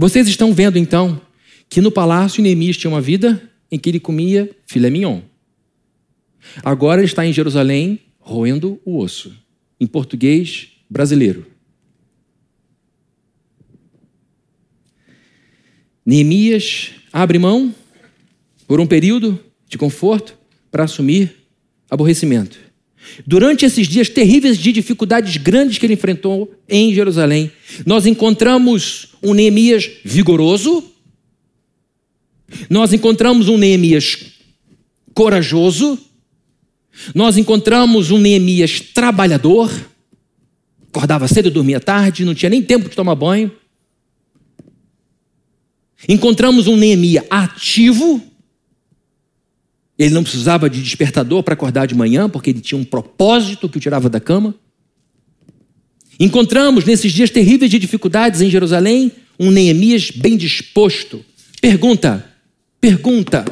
Speaker 1: Vocês estão vendo então que no palácio Neemias tinha uma vida em que ele comia filé mignon. Agora ele está em Jerusalém roendo o osso. Em português brasileiro. Neemias abre mão por um período de conforto para assumir aborrecimento. Durante esses dias terríveis de dificuldades grandes que ele enfrentou em Jerusalém, nós encontramos um Neemias vigoroso, nós encontramos um Neemias corajoso, nós encontramos um Neemias trabalhador, acordava cedo dormia tarde, não tinha nem tempo de tomar banho. Encontramos um Neemias ativo, ele não precisava de despertador para acordar de manhã, porque ele tinha um propósito que o tirava da cama. Encontramos nesses dias terríveis de dificuldades em Jerusalém um Neemias bem disposto. Pergunta, pergunta: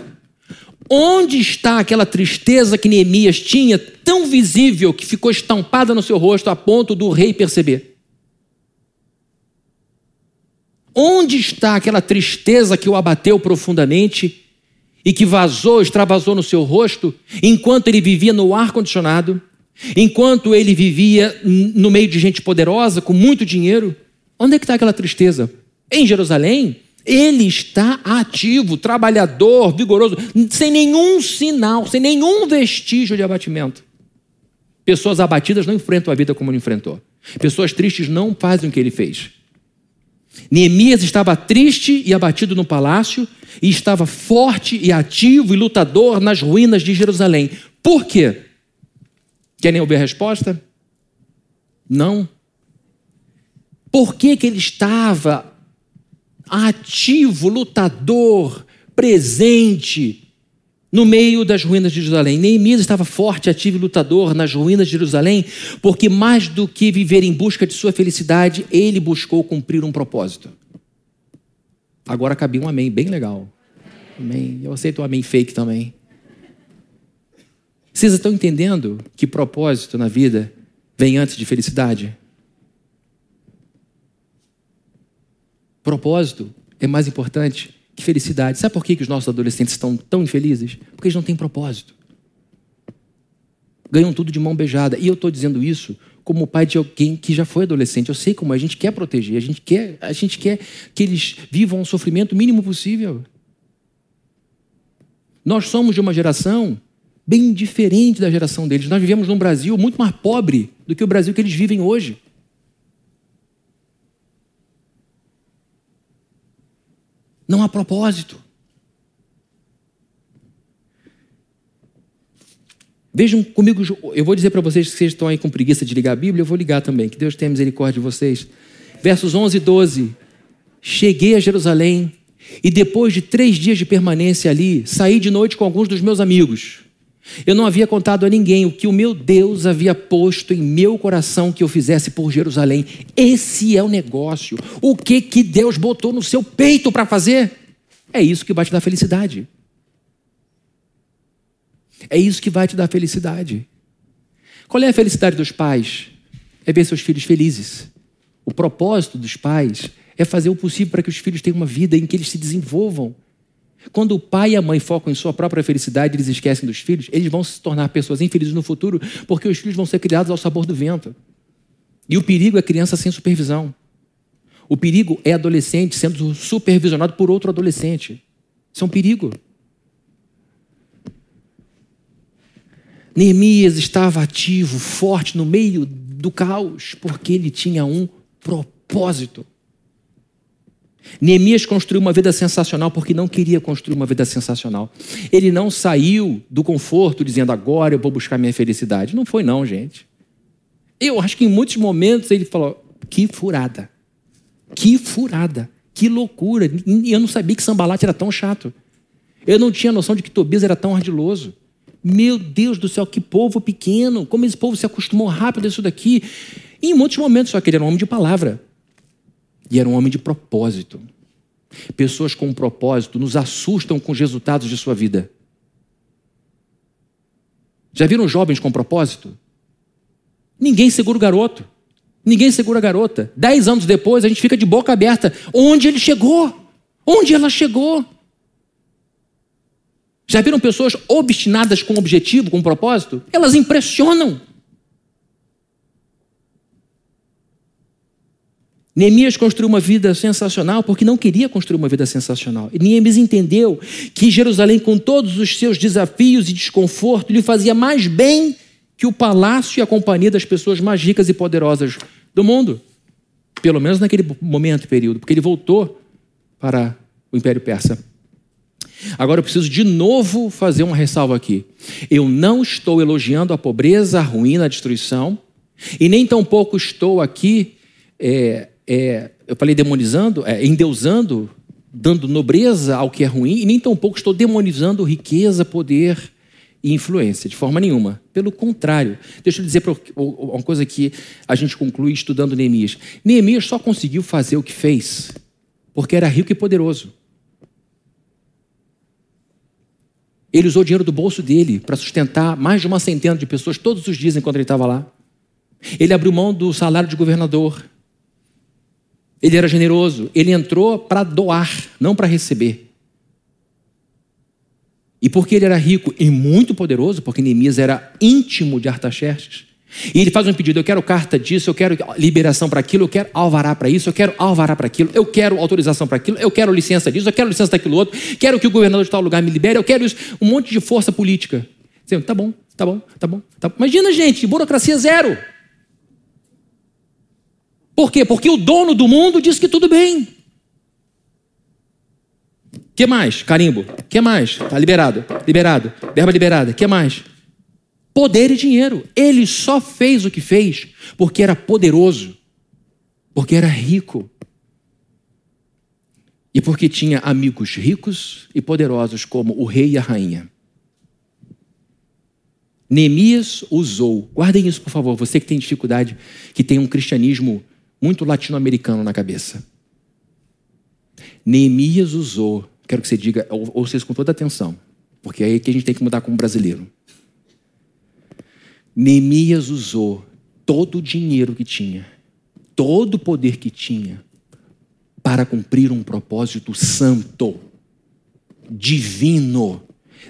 Speaker 1: onde está aquela tristeza que Neemias tinha, tão visível que ficou estampada no seu rosto a ponto do rei perceber? Onde está aquela tristeza que o abateu profundamente e que vazou, extravasou no seu rosto, enquanto ele vivia no ar-condicionado, enquanto ele vivia no meio de gente poderosa, com muito dinheiro? Onde é que está aquela tristeza? Em Jerusalém, ele está ativo, trabalhador, vigoroso, sem nenhum sinal, sem nenhum vestígio de abatimento. Pessoas abatidas não enfrentam a vida como ele enfrentou. Pessoas tristes não fazem o que ele fez. Neemias estava triste e abatido no palácio e estava forte e ativo e lutador nas ruínas de Jerusalém. Por quê? Querem ouvir a resposta? Não. Por que, que ele estava ativo, lutador, presente no meio das ruínas de Jerusalém. Neemias estava forte, ativo e lutador nas ruínas de Jerusalém, porque mais do que viver em busca de sua felicidade, ele buscou cumprir um propósito. Agora cabia um amém, bem legal. Amém. Eu aceito o um amém fake também. Vocês estão entendendo que propósito na vida vem antes de felicidade? Propósito é mais importante que felicidade. Sabe por que, que os nossos adolescentes estão tão infelizes? Porque eles não têm propósito. Ganham tudo de mão beijada. E eu estou dizendo isso como pai de alguém que já foi adolescente. Eu sei como a gente quer proteger, a gente quer, a gente quer que eles vivam o sofrimento mínimo possível. Nós somos de uma geração bem diferente da geração deles. Nós vivemos num Brasil muito mais pobre do que o Brasil que eles vivem hoje. Não há propósito. Vejam comigo, eu vou dizer para vocês que vocês estão aí com preguiça de ligar a Bíblia, eu vou ligar também, que Deus tenha misericórdia de vocês. Versos 11 e 12. Cheguei a Jerusalém e depois de três dias de permanência ali, saí de noite com alguns dos meus amigos. Eu não havia contado a ninguém o que o meu Deus havia posto em meu coração que eu fizesse por Jerusalém. Esse é o negócio. O que que Deus botou no seu peito para fazer? É isso que vai te dar felicidade. É isso que vai te dar felicidade. Qual é a felicidade dos pais? É ver seus filhos felizes. O propósito dos pais é fazer o possível para que os filhos tenham uma vida em que eles se desenvolvam quando o pai e a mãe focam em sua própria felicidade, eles esquecem dos filhos, eles vão se tornar pessoas infelizes no futuro, porque os filhos vão ser criados ao sabor do vento. E o perigo é criança sem supervisão. O perigo é adolescente sendo supervisionado por outro adolescente. Isso é um perigo. Neemias estava ativo, forte no meio do caos, porque ele tinha um propósito. Neemias construiu uma vida sensacional porque não queria construir uma vida sensacional. Ele não saiu do conforto dizendo agora eu vou buscar minha felicidade. Não foi não, gente. Eu acho que em muitos momentos ele falou: que furada, que furada, que loucura. E eu não sabia que Sambalate era tão chato. Eu não tinha noção de que Tobias era tão ardiloso. Meu Deus do céu, que povo pequeno, como esse povo se acostumou rápido a isso daqui. E em muitos momentos, só que ele era um homem de palavra. E era um homem de propósito. Pessoas com um propósito nos assustam com os resultados de sua vida. Já viram jovens com propósito? Ninguém segura o garoto. Ninguém segura a garota. Dez anos depois, a gente fica de boca aberta. Onde ele chegou? Onde ela chegou? Já viram pessoas obstinadas com objetivo, com propósito? Elas impressionam. Neemias construiu uma vida sensacional porque não queria construir uma vida sensacional. E Neemias entendeu que Jerusalém, com todos os seus desafios e desconforto, lhe fazia mais bem que o palácio e a companhia das pessoas mais ricas e poderosas do mundo. Pelo menos naquele momento e período, porque ele voltou para o Império Persa. Agora eu preciso de novo fazer uma ressalva aqui. Eu não estou elogiando a pobreza, a ruína, a destruição, e nem tampouco estou aqui é, é, eu falei demonizando, é, endeusando, dando nobreza ao que é ruim, e nem tampouco estou demonizando riqueza, poder e influência, de forma nenhuma. Pelo contrário, deixa eu dizer uma coisa que a gente conclui estudando Neemias. Neemias só conseguiu fazer o que fez porque era rico e poderoso. Ele usou o dinheiro do bolso dele para sustentar mais de uma centena de pessoas todos os dias enquanto ele estava lá. Ele abriu mão do salário de governador. Ele era generoso. Ele entrou para doar, não para receber. E porque ele era rico e muito poderoso, porque Neemias era íntimo de Artaxerxes, e ele faz um pedido: eu quero carta disso, eu quero liberação para aquilo, eu quero alvará para isso, eu quero alvará para aquilo, eu quero autorização para aquilo, eu quero licença disso, eu quero licença daquilo outro, quero que o governador de tal lugar me libere, eu quero isso, um monte de força política. Dizendo, tá bom, tá bom, tá bom, tá bom. Imagina, gente, burocracia zero. Por quê? Porque o dono do mundo diz que tudo bem. que mais? Carimbo. que mais? Tá liberado. Liberado. Verba liberada. que mais? Poder e dinheiro. Ele só fez o que fez porque era poderoso, porque era rico e porque tinha amigos ricos e poderosos como o rei e a rainha. Neemias usou, guardem isso por favor, você que tem dificuldade, que tem um cristianismo muito latino-americano na cabeça. Neemias usou, quero que você diga, ouça isso com toda atenção, porque é aí que a gente tem que mudar como brasileiro. Neemias usou todo o dinheiro que tinha, todo o poder que tinha, para cumprir um propósito santo, divino.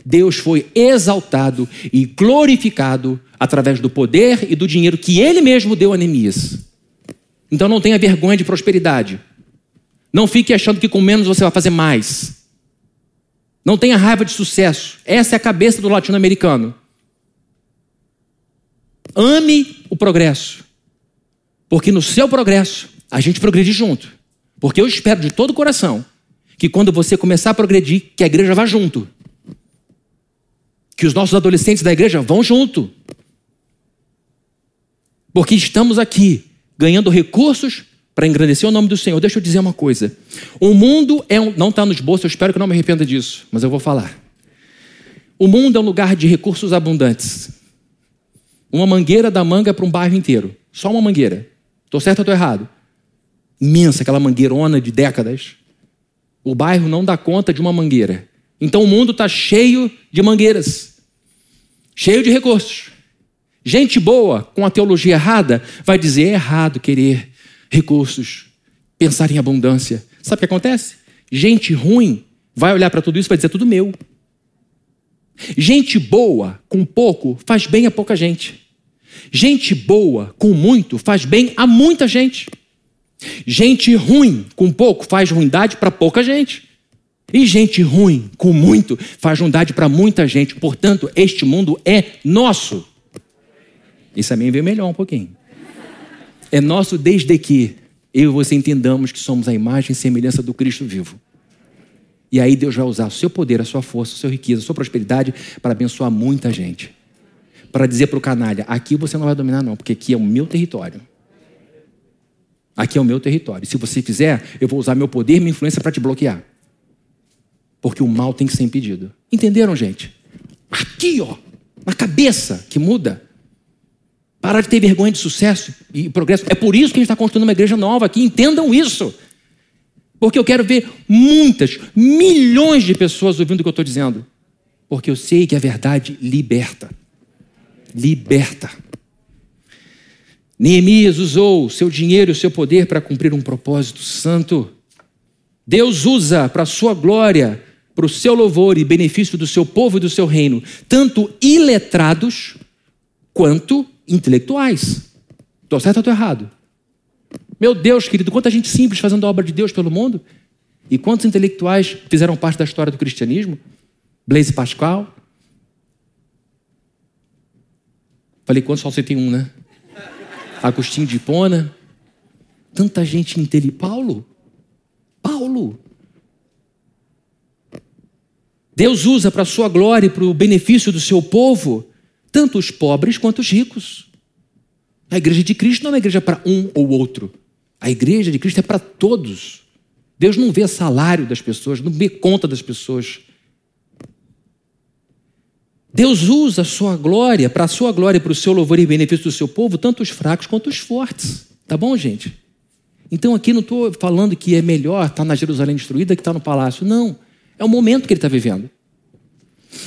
Speaker 1: Deus foi exaltado e glorificado através do poder e do dinheiro que ele mesmo deu a Neemias. Então não tenha vergonha de prosperidade. Não fique achando que com menos você vai fazer mais. Não tenha raiva de sucesso. Essa é a cabeça do latino-americano. Ame o progresso. Porque no seu progresso, a gente progride junto. Porque eu espero de todo o coração que quando você começar a progredir, que a igreja vá junto. Que os nossos adolescentes da igreja vão junto. Porque estamos aqui ganhando recursos para engrandecer o nome do Senhor. Deixa eu dizer uma coisa. O mundo é um, não está nos bolsos, eu espero que não me arrependa disso, mas eu vou falar. O mundo é um lugar de recursos abundantes. Uma mangueira da manga para um bairro inteiro. Só uma mangueira. Estou certo ou estou errado? Imensa, aquela mangueirona de décadas. O bairro não dá conta de uma mangueira. Então o mundo está cheio de mangueiras, cheio de recursos. Gente boa, com a teologia errada, vai dizer é errado querer recursos, pensar em abundância. Sabe o que acontece? Gente ruim vai olhar para tudo isso e vai dizer tudo meu. Gente boa com pouco faz bem a pouca gente. Gente boa com muito faz bem a muita gente. Gente ruim com pouco faz ruindade para pouca gente. E gente ruim com muito faz ruindade para muita gente. Portanto, este mundo é nosso. Isso também veio melhor um pouquinho. É nosso desde que eu e você entendamos que somos a imagem e semelhança do Cristo vivo. E aí Deus vai usar o seu poder, a sua força, a sua riqueza, a sua prosperidade para abençoar muita gente. Para dizer para o canalha: aqui você não vai dominar, não, porque aqui é o meu território. Aqui é o meu território. Se você fizer, eu vou usar meu poder e minha influência para te bloquear. Porque o mal tem que ser impedido. Entenderam, gente? Aqui, ó, na cabeça que muda. Parar de ter vergonha de sucesso e progresso. É por isso que a gente está construindo uma igreja nova aqui. Entendam isso. Porque eu quero ver muitas, milhões de pessoas ouvindo o que eu estou dizendo. Porque eu sei que a verdade liberta. Liberta. Neemias usou seu dinheiro e seu poder para cumprir um propósito santo. Deus usa para a sua glória, para o seu louvor e benefício do seu povo e do seu reino, tanto iletrados quanto intelectuais. Estou certo ou estou errado? Meu Deus, querido, quanta gente simples fazendo a obra de Deus pelo mundo. E quantos intelectuais fizeram parte da história do cristianismo? Blaise Pascal. Falei quantos, só você tem um, né? Agostinho de Hipona. Tanta gente inteligente. Paulo. Paulo. Deus usa para a sua glória e para o benefício do seu povo tanto os pobres quanto os ricos. A igreja de Cristo não é uma igreja para um ou outro. A igreja de Cristo é para todos. Deus não vê salário das pessoas, não vê conta das pessoas. Deus usa a sua glória, para a sua glória, para o seu louvor e benefício do seu povo, tanto os fracos quanto os fortes. Tá bom, gente? Então aqui não estou falando que é melhor estar na Jerusalém destruída que estar no palácio. Não. É o momento que ele está vivendo.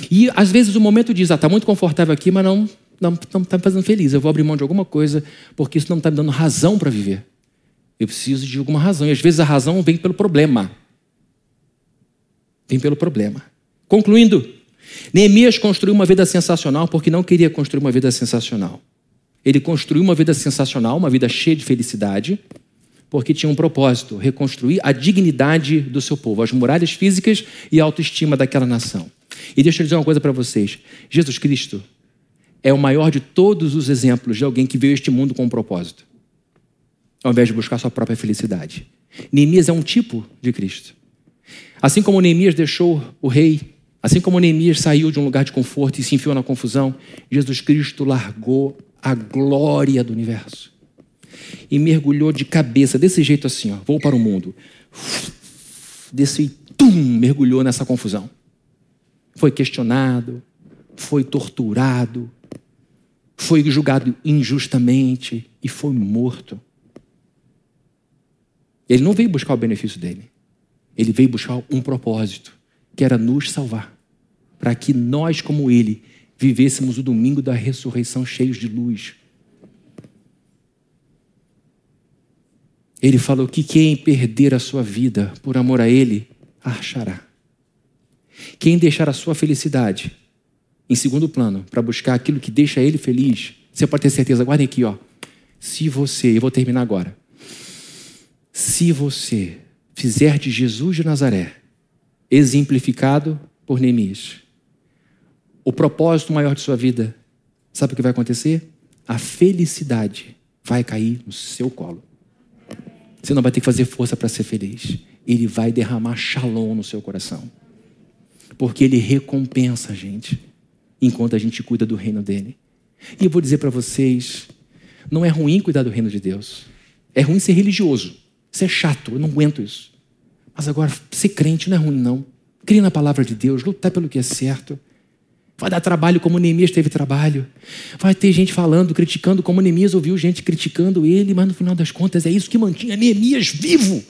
Speaker 1: E às vezes o momento diz: ah, está muito confortável aqui, mas não não está me fazendo feliz. Eu vou abrir mão de alguma coisa porque isso não está me dando razão para viver. Eu preciso de alguma razão. E às vezes a razão vem pelo problema. Vem pelo problema. Concluindo, Neemias construiu uma vida sensacional porque não queria construir uma vida sensacional. Ele construiu uma vida sensacional, uma vida cheia de felicidade, porque tinha um propósito: reconstruir a dignidade do seu povo, as muralhas físicas e a autoestima daquela nação. E deixa eu dizer uma coisa para vocês: Jesus Cristo é o maior de todos os exemplos de alguém que veio a este mundo com um propósito, ao invés de buscar sua própria felicidade. Neemias é um tipo de Cristo. Assim como Neemias deixou o rei, assim como Neemias saiu de um lugar de conforto e se enfiou na confusão, Jesus Cristo largou a glória do universo e mergulhou de cabeça, desse jeito assim, ó, vou para o mundo. Desse tum, mergulhou nessa confusão. Foi questionado, foi torturado, foi julgado injustamente e foi morto. Ele não veio buscar o benefício dele. Ele veio buscar um propósito, que era nos salvar, para que nós, como ele, vivêssemos o domingo da ressurreição cheios de luz. Ele falou que quem perder a sua vida por amor a ele, achará. Quem deixar a sua felicidade em segundo plano, para buscar aquilo que deixa ele feliz, você pode ter certeza, guardem aqui, ó. Se você, eu vou terminar agora. Se você fizer de Jesus de Nazaré, exemplificado por Neemias, o propósito maior de sua vida, sabe o que vai acontecer? A felicidade vai cair no seu colo. Você não vai ter que fazer força para ser feliz. Ele vai derramar shalom no seu coração. Porque ele recompensa a gente enquanto a gente cuida do reino dele. E eu vou dizer para vocês: não é ruim cuidar do reino de Deus. É ruim ser religioso. Isso é chato, eu não aguento isso. Mas agora, ser crente não é ruim, não. Crie na palavra de Deus, lutar pelo que é certo. Vai dar trabalho como Neemias teve trabalho. Vai ter gente falando, criticando, como Neemias ouviu gente criticando ele, mas no final das contas é isso que mantinha Neemias vivo.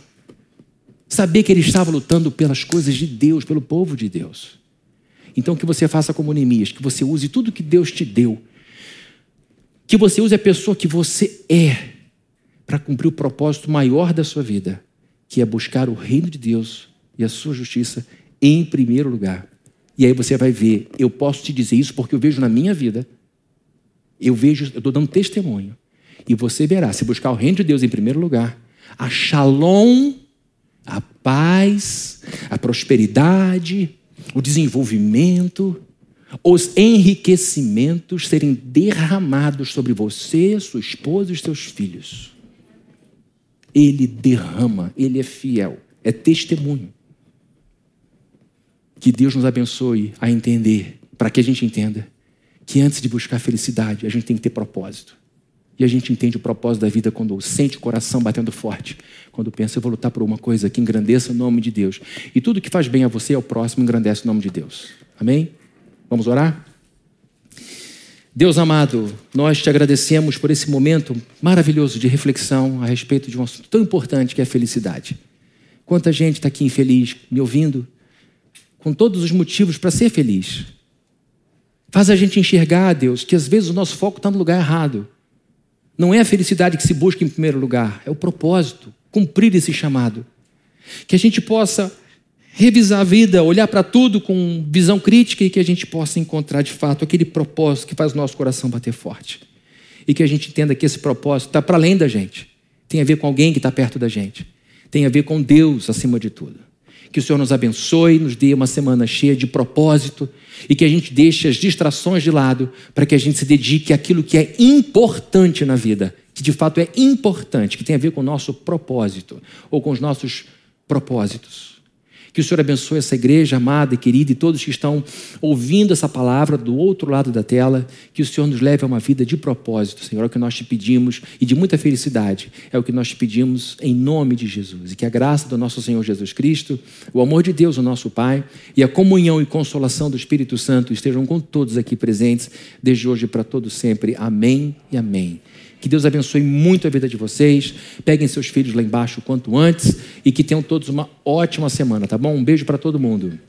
Speaker 1: Saber que ele estava lutando pelas coisas de Deus, pelo povo de Deus. Então que você faça como Neemias, que você use tudo que Deus te deu. Que você use a pessoa que você é para cumprir o propósito maior da sua vida, que é buscar o reino de Deus e a sua justiça em primeiro lugar. E aí você vai ver, eu posso te dizer isso porque eu vejo na minha vida. Eu vejo, eu estou dando testemunho. E você verá, se buscar o reino de Deus em primeiro lugar, a shalom, a paz, a prosperidade, o desenvolvimento, os enriquecimentos serem derramados sobre você, sua esposa e seus filhos. Ele derrama, ele é fiel, é testemunho. Que Deus nos abençoe a entender, para que a gente entenda, que antes de buscar felicidade, a gente tem que ter propósito. E a gente entende o propósito da vida quando sente o coração batendo forte. Quando pensa, eu vou lutar por uma coisa que engrandeça o nome de Deus. E tudo que faz bem a você e ao próximo engrandece o nome de Deus. Amém? Vamos orar? Deus amado, nós te agradecemos por esse momento maravilhoso de reflexão a respeito de um assunto tão importante que é a felicidade. Quanta gente está aqui infeliz, me ouvindo, com todos os motivos para ser feliz. Faz a gente enxergar, Deus, que às vezes o nosso foco está no lugar errado. Não é a felicidade que se busca em primeiro lugar, é o propósito, cumprir esse chamado. Que a gente possa revisar a vida, olhar para tudo com visão crítica e que a gente possa encontrar de fato aquele propósito que faz o nosso coração bater forte. E que a gente entenda que esse propósito está para além da gente, tem a ver com alguém que está perto da gente, tem a ver com Deus acima de tudo. Que o Senhor nos abençoe, nos dê uma semana cheia de propósito e que a gente deixe as distrações de lado para que a gente se dedique àquilo que é importante na vida, que de fato é importante, que tem a ver com o nosso propósito ou com os nossos propósitos. Que o Senhor abençoe essa igreja amada e querida e todos que estão ouvindo essa palavra do outro lado da tela. Que o Senhor nos leve a uma vida de propósito, Senhor. É o que nós te pedimos e de muita felicidade. É o que nós te pedimos em nome de Jesus. E que a graça do nosso Senhor Jesus Cristo, o amor de Deus, o nosso Pai, e a comunhão e consolação do Espírito Santo estejam com todos aqui presentes, desde hoje para todo sempre. Amém e amém. Que Deus abençoe muito a vida de vocês. Peguem seus filhos lá embaixo o quanto antes e que tenham todos uma ótima semana, tá bom? Um beijo para todo mundo.